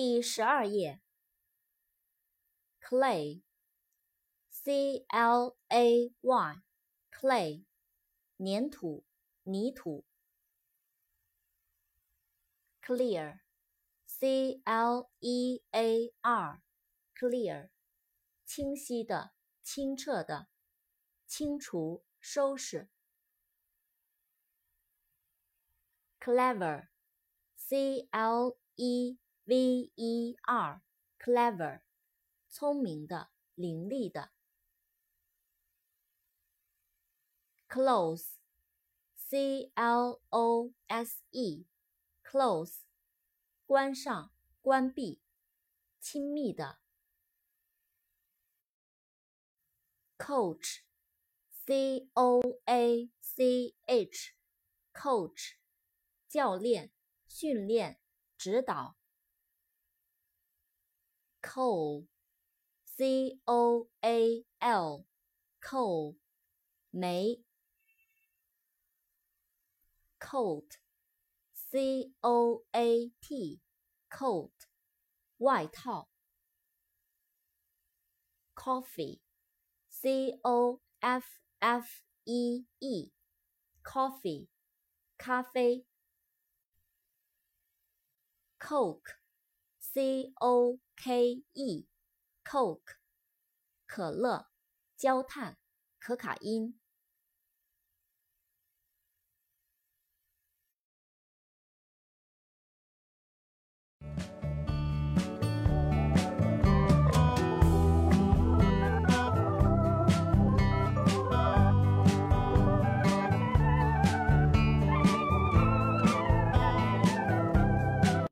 第十二页，clay，c l a y，clay，粘土、泥土。clear，c l e a r，clear，清晰的、清澈的、清除、收拾。clever，c l e v e r，clever，聪明的、伶俐的。close，c l o s e，close，关上、关闭、亲密的。coach，c o a c h，coach，教练、训练、指导。coal，c o a l，coal，煤。coat，c o a t，coat，外套。coffee，c o f f e e，coffee，咖啡。coke。 C O K E，Coke，可乐，焦炭，可卡因。